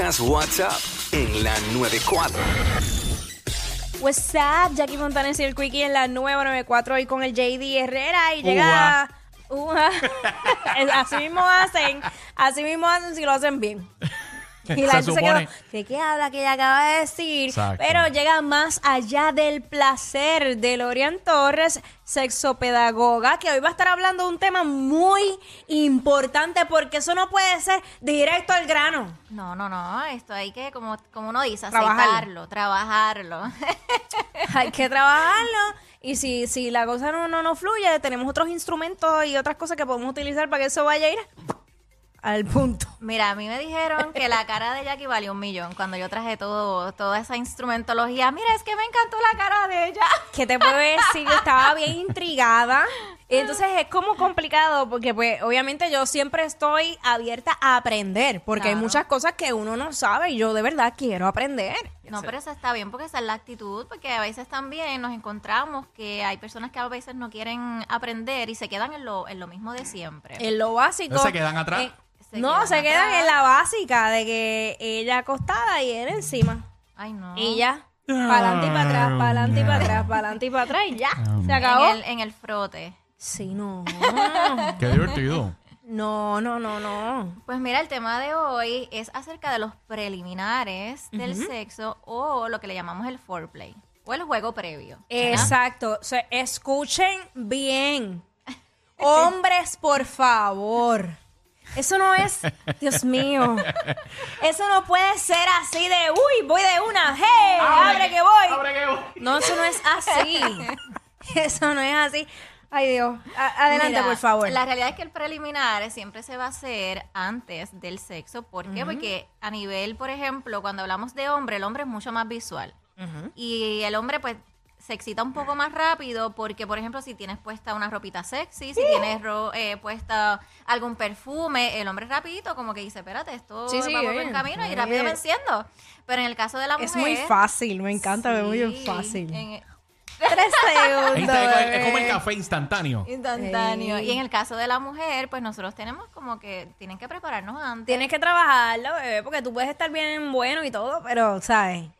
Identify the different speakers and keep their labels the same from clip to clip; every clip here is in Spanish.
Speaker 1: WhatsApp en la 94.
Speaker 2: What's up? Jackie Montanes y el Quickie en la nueva 94 hoy con el JD Herrera y llega... Ua. así mismo hacen, así mismo hacen si lo hacen bien. Y la
Speaker 3: Se
Speaker 2: gente se quedó, ¿qué, qué habla que ella acaba de decir?
Speaker 3: Exacto.
Speaker 2: Pero llega más allá del placer de Lorian Torres, sexopedagoga, que hoy va a estar hablando de un tema muy importante porque eso no puede ser directo al grano.
Speaker 4: No, no, no, esto hay que, como, como uno dice,
Speaker 2: Trabajarlo.
Speaker 4: aceitarlo, trabajarlo.
Speaker 2: Hay que trabajarlo. Y si, si la cosa no, no, no fluye, tenemos otros instrumentos y otras cosas que podemos utilizar para que eso vaya a ir al punto.
Speaker 4: Mira, a mí me dijeron que la cara de Jackie valió un millón cuando yo traje todo, toda esa instrumentología. Mira, es que me encantó la cara de ella.
Speaker 2: ¿Qué te puedo decir? Yo estaba bien intrigada. Y entonces es como complicado porque pues obviamente yo siempre estoy abierta a aprender porque hay muchas cosas que uno no sabe y yo de verdad quiero aprender.
Speaker 4: No, pero eso está bien porque esa es la actitud, porque a veces también nos encontramos que hay personas que a veces no quieren aprender y se quedan en lo, en lo mismo de siempre.
Speaker 2: En lo básico.
Speaker 3: ¿Se quedan atrás?
Speaker 2: eh,
Speaker 4: Se
Speaker 2: no,
Speaker 4: quedan
Speaker 2: se quedan
Speaker 4: atrás.
Speaker 2: en la básica de que ella acostada y él encima.
Speaker 4: Ay, no.
Speaker 2: Y ya. Para adelante y para atrás, para adelante y para atrás, para adelante y para atrás y ya. Se acabó.
Speaker 4: En el, en el frote.
Speaker 2: Sí, no.
Speaker 3: Qué divertido.
Speaker 2: No, no, no, no.
Speaker 4: Pues mira, el tema de hoy es acerca de los preliminares del sexo o lo que le llamamos el foreplay o el juego previo.
Speaker 2: Exacto. O sea, escuchen bien. Hombres, por favor. Eso no es, Dios mío. Eso no puede ser así de, uy, voy de una, hey, abre, que voy. No, eso no es así. Eso no es así. Ay, Dios. A- adelante,
Speaker 4: Mira,
Speaker 2: por favor.
Speaker 4: La realidad es que el preliminar siempre se va a hacer antes del sexo. ¿Por qué? Porque a nivel, por ejemplo, cuando hablamos de hombre, el hombre es mucho más visual. Y el hombre, pues, se excita un poco más rápido porque, por ejemplo, si tienes puesta una ropita sexy, si tienes ro- eh, puesta algún perfume, el hombre rapidito como que dice, espérate, esto
Speaker 2: Sí, sí,
Speaker 4: va por buen camino y rápido me enciendo. Pero en el caso de la mujer...
Speaker 2: Es muy fácil, me encanta, es muy
Speaker 4: sí,
Speaker 2: fácil.
Speaker 4: en-
Speaker 2: Tres segundos.
Speaker 3: Insta- es, como el café instantáneo.
Speaker 4: Instantáneo. Y en el caso de la mujer, pues nosotros tenemos como que tienen que prepararnos antes.
Speaker 2: Tienes que trabajarlo, bebé, porque tú puedes estar bien bueno y todo, pero, ¿sabes?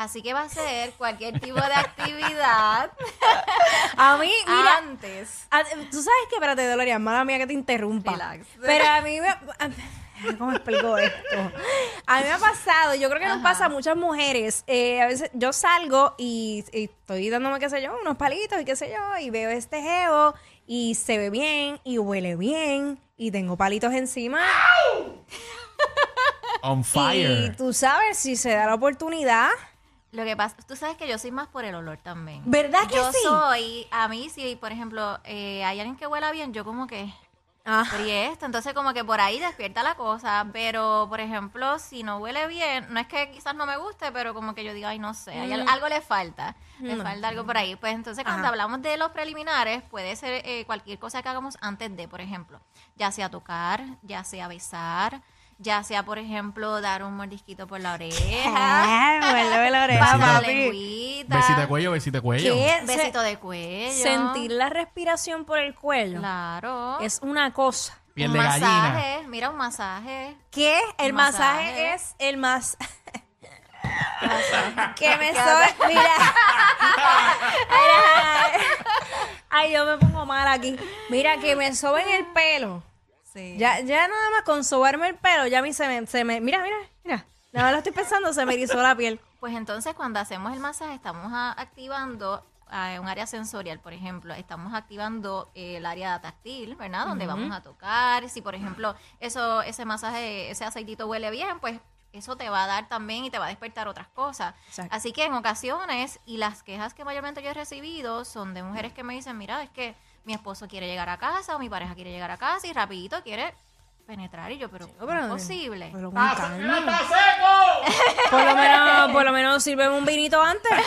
Speaker 4: Así que va a ser cualquier tipo de actividad
Speaker 2: A mí, mira,
Speaker 4: antes.
Speaker 2: a- tú sabes que, espérate, Doloria, mala mía que te interrumpa.
Speaker 4: Relax.
Speaker 2: Pero a mí me... a- ¿Cómo explico esto? A mí me ha pasado, yo creo que nos pasa a muchas mujeres. eh, a veces yo salgo y, y estoy dándome, qué sé yo, unos palitos y qué sé yo, y veo este geo y se ve bien y huele bien y tengo palitos encima.
Speaker 3: On
Speaker 2: Y
Speaker 3: fire.
Speaker 2: tú sabes, si se da la oportunidad,
Speaker 4: Lo que pasa, tú sabes que yo soy más por el olor también.
Speaker 2: ¿verdad que
Speaker 4: yo
Speaker 2: sí?
Speaker 4: soy, a mí si, por ejemplo, eh, hay alguien que huela bien, yo como que
Speaker 2: Ah,
Speaker 4: fríe esto, entonces como que por ahí despierta la cosa, pero por ejemplo, si no huele bien, no es que quizás no me guste, pero como que yo digo, ay, no sé, al- algo le falta, le falta algo por ahí. Pues entonces cuando hablamos de los preliminares, puede ser eh, cualquier cosa que hagamos antes de, por ejemplo, ya sea tocar, ya sea besar, ya sea, por ejemplo, dar un mordisquito por la oreja,
Speaker 2: muérdeme la oreja,
Speaker 4: la lengüita,
Speaker 3: Besito de cuello, besito de cuello.
Speaker 2: ¿Qué?
Speaker 4: besito de cuello.
Speaker 2: Sentir la respiración por el cuello
Speaker 4: Claro.
Speaker 2: es una cosa.
Speaker 3: Piel
Speaker 4: un
Speaker 3: de gallina.
Speaker 4: masaje, mira un masaje.
Speaker 2: ¿Qué? El masaje,
Speaker 4: masaje.
Speaker 2: es el más... que me soy... Mira. Mira. Ay, yo me pongo mal aquí. Mira, que me soben el pelo.
Speaker 4: Sí.
Speaker 2: Ya, ya nada más con sobarme el pelo, ya a mí se me... Se me mira, mira, mira. Nada más lo estoy pensando, se me erizó la piel.
Speaker 4: Pues entonces cuando hacemos el masaje estamos a- activando eh, un área sensorial, por ejemplo, estamos activando eh, el área táctil, ¿verdad? Donde vamos a tocar. Si por ejemplo eso ese masaje, ese aceitito huele bien, pues eso te va a dar también y te va a despertar otras cosas.
Speaker 2: Exacto.
Speaker 4: Así que en ocasiones, y las quejas que mayormente yo he recibido son de mujeres que me dicen, mira, es que mi esposo quiere llegar a casa o mi pareja quiere llegar a casa y rapidito quiere penetrar. Y yo, pero, ¿cómo
Speaker 2: pero-
Speaker 4: es posible?
Speaker 2: Pero con calma.
Speaker 3: ¡Está seco!
Speaker 2: Por lo menos, por lo menos sirve un vinito antes.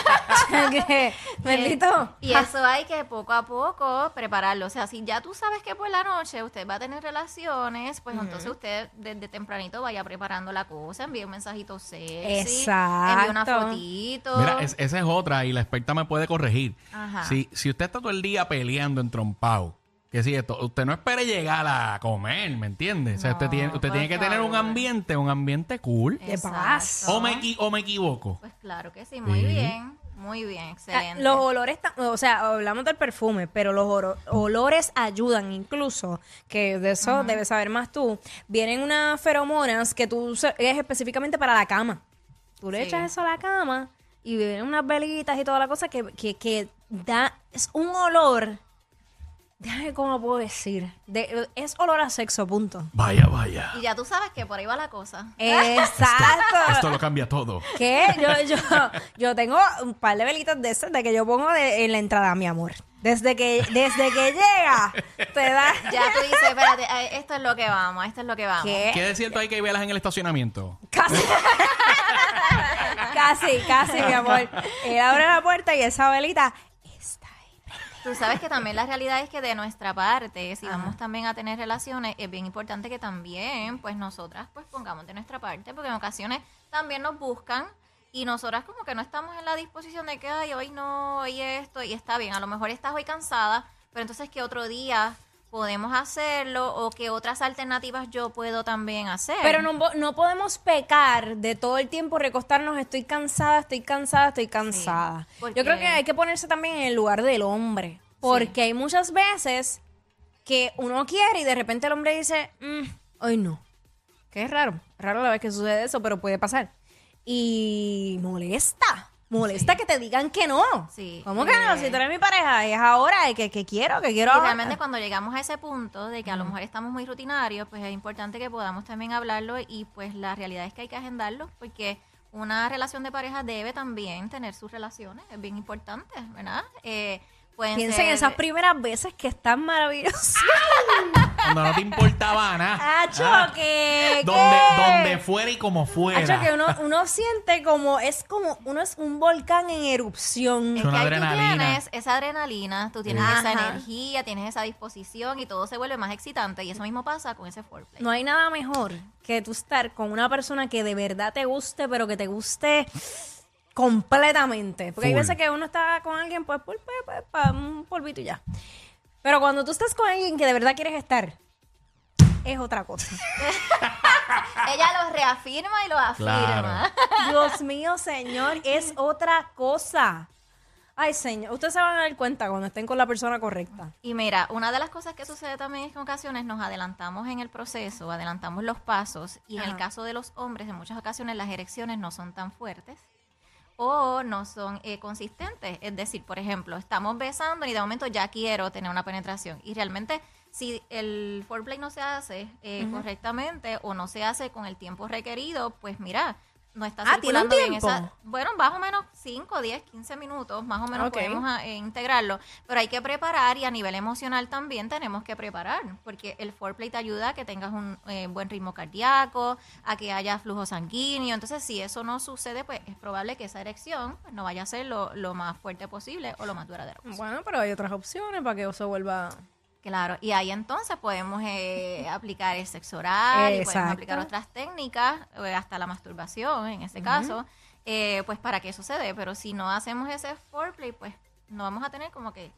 Speaker 2: Que, bendito.
Speaker 4: Y eso hay que poco a poco prepararlo. O sea, si ya tú sabes que por la noche usted va a tener relaciones, pues entonces usted desde tempranito vaya preparando la cosa, envíe un mensajito sexy, envíe una
Speaker 2: Exacto.
Speaker 4: fotito.
Speaker 3: Mira, es- esa es otra y la experta me puede corregir.
Speaker 4: Ajá.
Speaker 3: Si, si usted está todo el día peleando en trompado, que si esto, usted no espere llegar a comer, ¿me entiende? O sea, usted tiene, usted
Speaker 4: por
Speaker 3: tiene que tener un
Speaker 4: favor.
Speaker 3: ambiente, un ambiente cool.
Speaker 2: De
Speaker 4: Exacto.
Speaker 2: paz.
Speaker 3: O me, equi- o me equivoco.
Speaker 4: Pues claro que sí, muy
Speaker 3: Sí.
Speaker 4: bien, muy bien, excelente.
Speaker 2: Los olores, ta- o sea, hablamos del perfume, pero los oro- olores ayudan incluso, que de eso debes saber más tú. Vienen unas feromonas que tú usas- es específicamente para la cama. Tú le
Speaker 4: Sí.
Speaker 2: echas eso a la cama y vienen unas velitas y toda la cosa que, que, que da, es un olor, déjame cómo puedo decir, de, es olor a sexo, punto.
Speaker 3: Vaya, vaya.
Speaker 4: Y ya tú sabes que por ahí va la cosa.
Speaker 2: Exacto.
Speaker 3: Esto lo cambia todo.
Speaker 2: ¿Qué? Yo, yo, yo tengo un par de velitas de esas de que yo pongo de- en la entrada, mi amor. Desde que, desde que llega, te da.
Speaker 4: Ya tú dices, espérate, esto es lo que vamos, esto es lo que vamos.
Speaker 2: ¿Qué?
Speaker 3: ¿Qué de cierto hay que velas en el estacionamiento?
Speaker 2: Casi. casi, casi, mi amor. Él abre la puerta y esa velita.
Speaker 4: Tú sabes que también la realidad es que de nuestra parte, si vamos también a tener relaciones, es bien importante que también, pues nosotras, pues pongamos de nuestra parte, porque en ocasiones también nos buscan y nosotras como que no estamos en la disposición de que, ay, hoy no, hoy esto, y está bien, a lo mejor estás hoy cansada, pero entonces que otro día podemos hacerlo o que otras alternativas yo puedo también hacer.
Speaker 2: Pero no, no podemos pecar de todo el tiempo recostarnos, estoy cansada, estoy cansada, estoy cansada. Yo creo que hay que ponerse también en el lugar del hombre. Porque hay muchas veces que uno quiere y de repente el hombre dice, "Mm, hoy no. Que es raro, raro la vez que sucede eso, pero puede pasar. Y molesta, molesta que te digan que no.
Speaker 4: Sí.
Speaker 2: ¿Cómo que no? Si tú eres mi pareja, es ahora que, que quiero, que quiero.
Speaker 4: Y
Speaker 2: ahora.
Speaker 4: realmente cuando llegamos a ese punto de que a lo mejor estamos muy rutinarios, pues es importante que podamos también hablarlo y pues la realidad es que hay que agendarlo porque una relación de pareja debe también tener sus relaciones, es bien importante, ¿verdad? Eh, pueden
Speaker 2: Piensa en esas primeras veces que están maravillosas.
Speaker 3: Cuando no te importaba nada.
Speaker 2: Acho,
Speaker 3: Ah,
Speaker 2: que.
Speaker 3: donde, donde fuera y como fuera.
Speaker 2: Hacho, que uno, uno siente como. Es como. Uno es un volcán en erupción.
Speaker 4: Es
Speaker 3: Una
Speaker 4: que ahí tú
Speaker 3: adrenalina.
Speaker 4: tienes esa adrenalina, tú tienes
Speaker 2: Ajá.
Speaker 4: esa energía, tienes esa disposición y todo se vuelve más excitante y eso mismo pasa con ese foreplay.
Speaker 2: No hay nada mejor que tú estar con una persona que de verdad te guste, pero que te guste completamente. Porque hay
Speaker 3: Full.
Speaker 2: veces que uno está con alguien, pues, por, pues, pues, pa' un polvito y ya. Pero cuando tú estás con alguien que de verdad quieres estar, es otra cosa.
Speaker 4: Ella lo reafirma y lo afirma.
Speaker 2: Dios mío, señor, es otra cosa. Ay, señor, ustedes se van a dar cuenta cuando estén con la persona correcta.
Speaker 4: Y mira, una de las cosas que sucede también es que en ocasiones nos adelantamos en el proceso, adelantamos los pasos y en el caso de los hombres, en muchas ocasiones las erecciones no son tan fuertes o no son eh, consistentes. Es decir, por ejemplo, estamos besando y de momento ya quiero tener una penetración y realmente si el foreplay no se hace eh, correctamente o no se hace con el tiempo requerido, pues mira, no está
Speaker 2: Ah, ¿tiene un
Speaker 4: circulando bien
Speaker 2: tiempo?
Speaker 4: esa... Bueno, más o menos 5, 10, 15 minutos, más o menos podemos ah, eh, integrarlo, pero hay que preparar y a nivel emocional también tenemos que preparar, porque el foreplay te ayuda a que tengas un eh, buen ritmo cardíaco, a que haya flujo sanguíneo, entonces si eso no sucede, pues es probable que esa erección pues, no vaya a ser lo, lo más fuerte posible o lo más duradero. posible.
Speaker 2: Bueno, pero hay otras opciones para que eso vuelva.
Speaker 4: Claro, y ahí entonces podemos eh, aplicar el sexo oral, y podemos aplicar otras técnicas, eh, hasta la masturbación en este caso, eh, pues para que sucede. Pero si no hacemos ese foreplay, pues no vamos a tener como que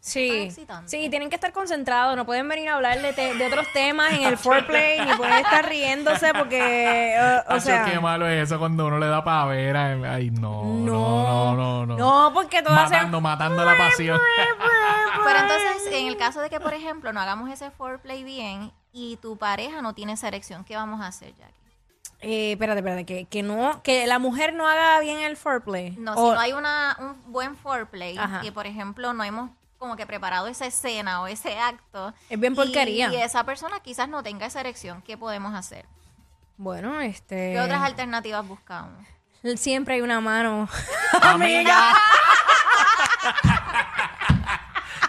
Speaker 2: Sí, sí, tienen que estar concentrados, no pueden venir a hablar de, te- de otros temas en el foreplay, ni pueden estar riéndose porque, eh, o
Speaker 3: Acho,
Speaker 2: sea,
Speaker 3: qué malo es eso cuando uno le da pavera. Ay, no, no, no, no. No,
Speaker 2: no, porque todas
Speaker 3: matando, matando la pasión.
Speaker 4: Pero entonces, en el caso de que, por ejemplo, no hagamos ese foreplay bien y tu pareja no tiene esa erección, ¿qué vamos a hacer, Jackie?
Speaker 2: Eh, espérate, espérate, que, que no, que la mujer no haga bien el foreplay.
Speaker 4: No,
Speaker 2: O-
Speaker 4: si no hay una, un buen foreplay,
Speaker 2: Ajá.
Speaker 4: que por ejemplo no hemos como que preparado esa escena o ese acto.
Speaker 2: Es bien porquería.
Speaker 4: Y, y esa persona quizás no tenga esa erección, ¿qué podemos hacer?
Speaker 2: Bueno, este,
Speaker 4: ¿Qué otras alternativas buscamos?
Speaker 2: siempre hay una mano.
Speaker 3: Amiga.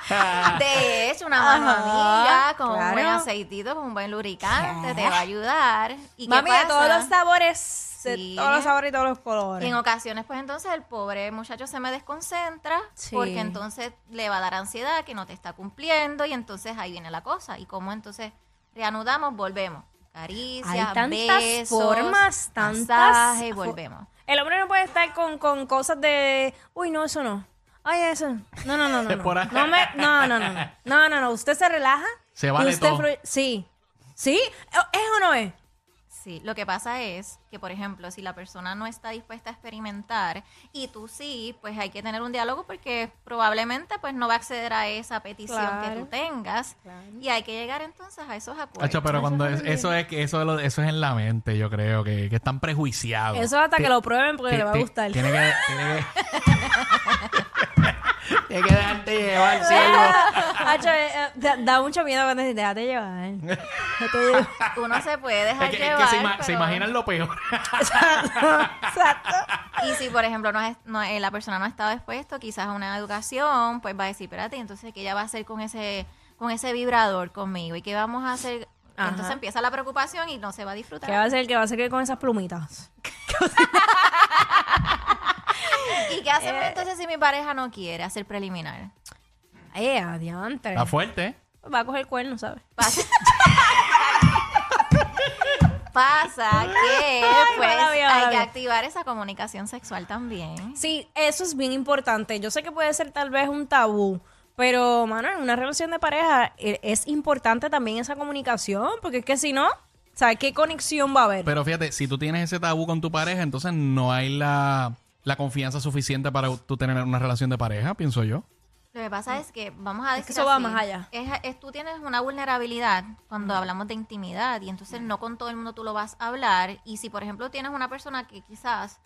Speaker 4: De hecho, una mano amiga con un buen aceitito, con un buen lubricante, te va a ayudar. ¿Y qué
Speaker 2: Mami, de todos los sabores, de
Speaker 4: Sí.
Speaker 2: todos los sabores y todos los
Speaker 4: Y
Speaker 2: colores.
Speaker 4: en ocasiones, pues entonces el pobre muchacho se me desconcentra
Speaker 2: Sí.
Speaker 4: porque entonces le va a dar ansiedad que no te está cumpliendo y entonces ahí viene la cosa. Y como entonces reanudamos, volvemos. Caricias,
Speaker 2: Hay tantas
Speaker 4: besos,
Speaker 2: formas, tantas
Speaker 4: masaje y volvemos.
Speaker 2: El hombre no puede estar con, con cosas de, uy, no, eso no. Ay, eso. No, no, no, no. No, no, me- no, no, no, no. No, no, no. Usted se relaja.
Speaker 3: Se
Speaker 2: y
Speaker 3: vale
Speaker 2: usted
Speaker 3: todo.
Speaker 2: fluye- Sí. ¿Sí? ¿Es o no es?
Speaker 4: Sí, lo que pasa es que, por ejemplo, si la persona no está dispuesta a experimentar y tú sí, pues hay que tener un diálogo porque probablemente pues no va a acceder a esa petición que
Speaker 2: Claro.
Speaker 4: tú tengas y hay que llegar entonces a esos acuerdos.
Speaker 3: Hacho, pero cuando es- eso es que eso, es lo- eso es en la mente, yo creo, que, que están prejuiciados.
Speaker 2: Eso hasta que lo prueben porque
Speaker 3: ti-
Speaker 2: le va a
Speaker 3: ti-
Speaker 2: gustar.
Speaker 3: Tiene que, tiene que, tiene que dejarte llevar, ciego.
Speaker 2: Hacho, eh, eh, da, da mucho miedo cuando dices, déjate llevar.
Speaker 4: Uno se puede dejar
Speaker 3: Es que, es que se, ima- se
Speaker 4: pero-
Speaker 3: imaginan lo peor.
Speaker 2: Exacto.
Speaker 4: Y si, por ejemplo, no es- no- eh, la persona no ha estado expuesto quizás a una educación, pues va a decir, espérate, entonces, ¿qué ella va a hacer con ese, con ese vibrador conmigo? ¿Y qué vamos a hacer?
Speaker 2: Ajá.
Speaker 4: Entonces empieza la preocupación y no se va a disfrutar.
Speaker 2: ¿Qué va a hacer? ¿Qué va a hacer con esas plumitas?
Speaker 4: ¿Y qué hacemos entonces si mi pareja no quiere hacer preliminar?
Speaker 2: Eh, adiante.
Speaker 3: Está fuerte, ¿eh?
Speaker 2: Va a coger cuerno, ¿sabes?
Speaker 4: Pasa, Pasa que pues
Speaker 2: mala mía, mala
Speaker 4: hay que
Speaker 2: mía.
Speaker 4: activar esa comunicación sexual también.
Speaker 2: Sí, eso es bien importante. Yo sé que puede ser tal vez un tabú, pero, mano, en una relación de pareja eh, es importante también esa comunicación, porque es que si no, ¿sabes qué conexión va a haber?
Speaker 3: Pero fíjate, si tú tienes ese tabú con tu pareja, entonces no hay la, la confianza suficiente para tú tener una relación de pareja, pienso yo.
Speaker 4: Lo que pasa es que vamos a
Speaker 2: Es que
Speaker 4: decir
Speaker 2: eso va más allá.
Speaker 4: Es, es- tú tienes una vulnerabilidad cuando hablamos de intimidad y entonces no con todo el mundo tú lo vas a hablar y si por ejemplo tienes una persona que quizás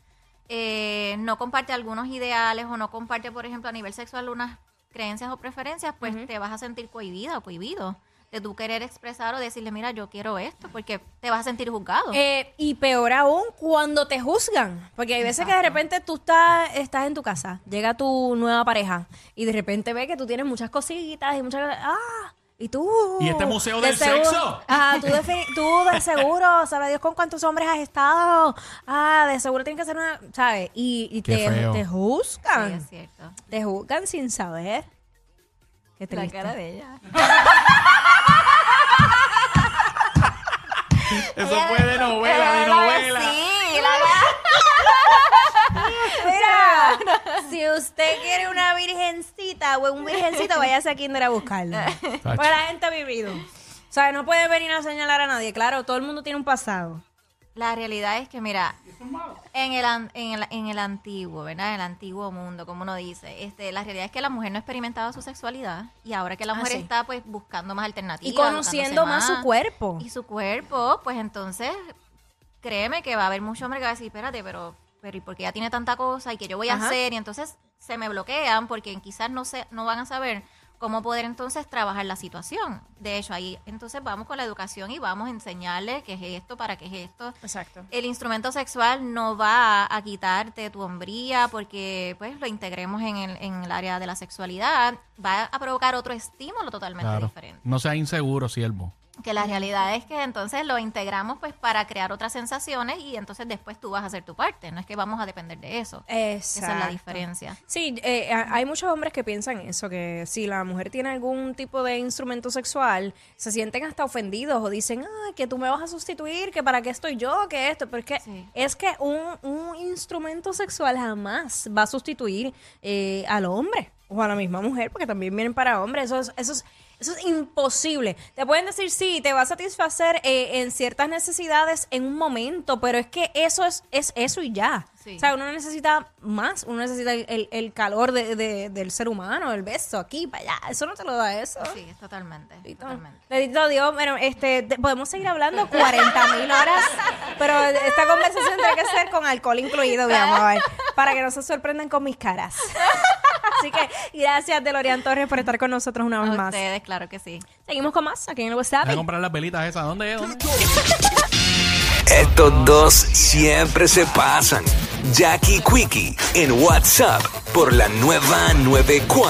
Speaker 4: eh, no comparte algunos ideales o no comparte por ejemplo a nivel sexual unas creencias o preferencias pues te vas a sentir cohibida o cohibido de tú querer expresar o decirle mira yo quiero esto porque te vas a sentir juzgado
Speaker 2: Eh, y peor aún, cuando te juzgan. Porque hay veces que de repente tú estás, estás en tu casa, llega tu nueva pareja y de repente ve que tú tienes muchas cositas y muchas... ¡Ah! Y tú...
Speaker 3: ¿Y este museo
Speaker 2: de
Speaker 3: del
Speaker 2: seguro-
Speaker 3: sexo?
Speaker 2: Ajá, tú, defini- tú de seguro, sabrá Dios con cuántos hombres has estado. Ah, de seguro tiene que ser una... ¿Sabes? Y, te, te
Speaker 4: sí
Speaker 2: juzgan.
Speaker 4: es cierto
Speaker 2: te juzgan sin saber. Qué
Speaker 4: la
Speaker 2: triste.
Speaker 4: cara de ella
Speaker 3: Eso fue de novela, de novela.
Speaker 4: sí la
Speaker 2: Mira, si usted quiere una virgencita o un virgencito, váyase a Kinder a buscarlo. Porque la gente ha vivido. O sea, no puede venir a señalar a nadie. Claro, todo el mundo tiene un pasado.
Speaker 4: La realidad es que, mira, en el, an- en el, en el antiguo, ¿verdad? En el antiguo mundo, como uno dice, este, la realidad es que la mujer no experimentaba su sexualidad y ahora que la
Speaker 2: Ah,
Speaker 4: mujer
Speaker 2: sí.
Speaker 4: está pues buscando más alternativas.
Speaker 2: Y conociendo más su cuerpo.
Speaker 4: Y su cuerpo, pues entonces, créeme que va a haber mucho hombre que va a decir, espérate, pero, pero ¿y por qué ella tiene tanta cosa y que yo voy a hacer? Y entonces se me bloquean porque quizás no, se, no van a saber cómo poder entonces trabajar la situación. De hecho, ahí entonces vamos con la educación y vamos a enseñarle qué es esto, para qué es esto.
Speaker 2: Exacto.
Speaker 4: El instrumento sexual no va a quitarte tu hombría porque pues lo integremos en el, en el área de la sexualidad. Va a provocar otro estímulo totalmente
Speaker 3: Claro.
Speaker 4: diferente.
Speaker 3: No sea inseguro, siervo.
Speaker 4: Que la realidad es que entonces lo integramos pues para crear otras sensaciones y entonces después tú vas a hacer tu parte. No es que vamos a depender de eso.
Speaker 2: Exacto.
Speaker 4: Esa es la diferencia.
Speaker 2: Sí, eh, hay muchos hombres que piensan eso, que si la mujer tiene algún tipo de instrumento sexual, se sienten hasta ofendidos o dicen, ah, que tú me vas a sustituir, que para qué estoy yo, que esto, pero es que,
Speaker 4: Sí.
Speaker 2: es que un, un instrumento sexual jamás va a sustituir eh, al hombre o a la misma mujer, porque también vienen para hombres, eso es... Eso es eso es imposible. Te pueden decir, sí, te va a satisfacer eh, en ciertas necesidades en un momento, pero es que eso es, es eso y ya.
Speaker 4: Sí.
Speaker 2: O sea, uno necesita más, uno necesita el, el- calor de- de- del ser humano, el beso aquí, para allá. Eso no te lo da eso.
Speaker 4: Sí, totalmente. Totalmente.
Speaker 2: Bendito Dios, bueno, este, te- podemos seguir hablando 40 mil horas, pero esta conversación tiene que ser con alcohol incluido, mi amor, para que no se sorprendan con mis caras. Así que gracias, Delorian Torres, por estar con nosotros una vez
Speaker 4: A
Speaker 2: más.
Speaker 4: ustedes, claro que sí.
Speaker 2: Seguimos con más aquí en el WhatsApp.
Speaker 3: Voy a comprar las velitas esas. ¿Dónde es? ¿Dónde?
Speaker 1: Estos dos siempre se pasan. Jackie Quickie en WhatsApp por la nueva 94.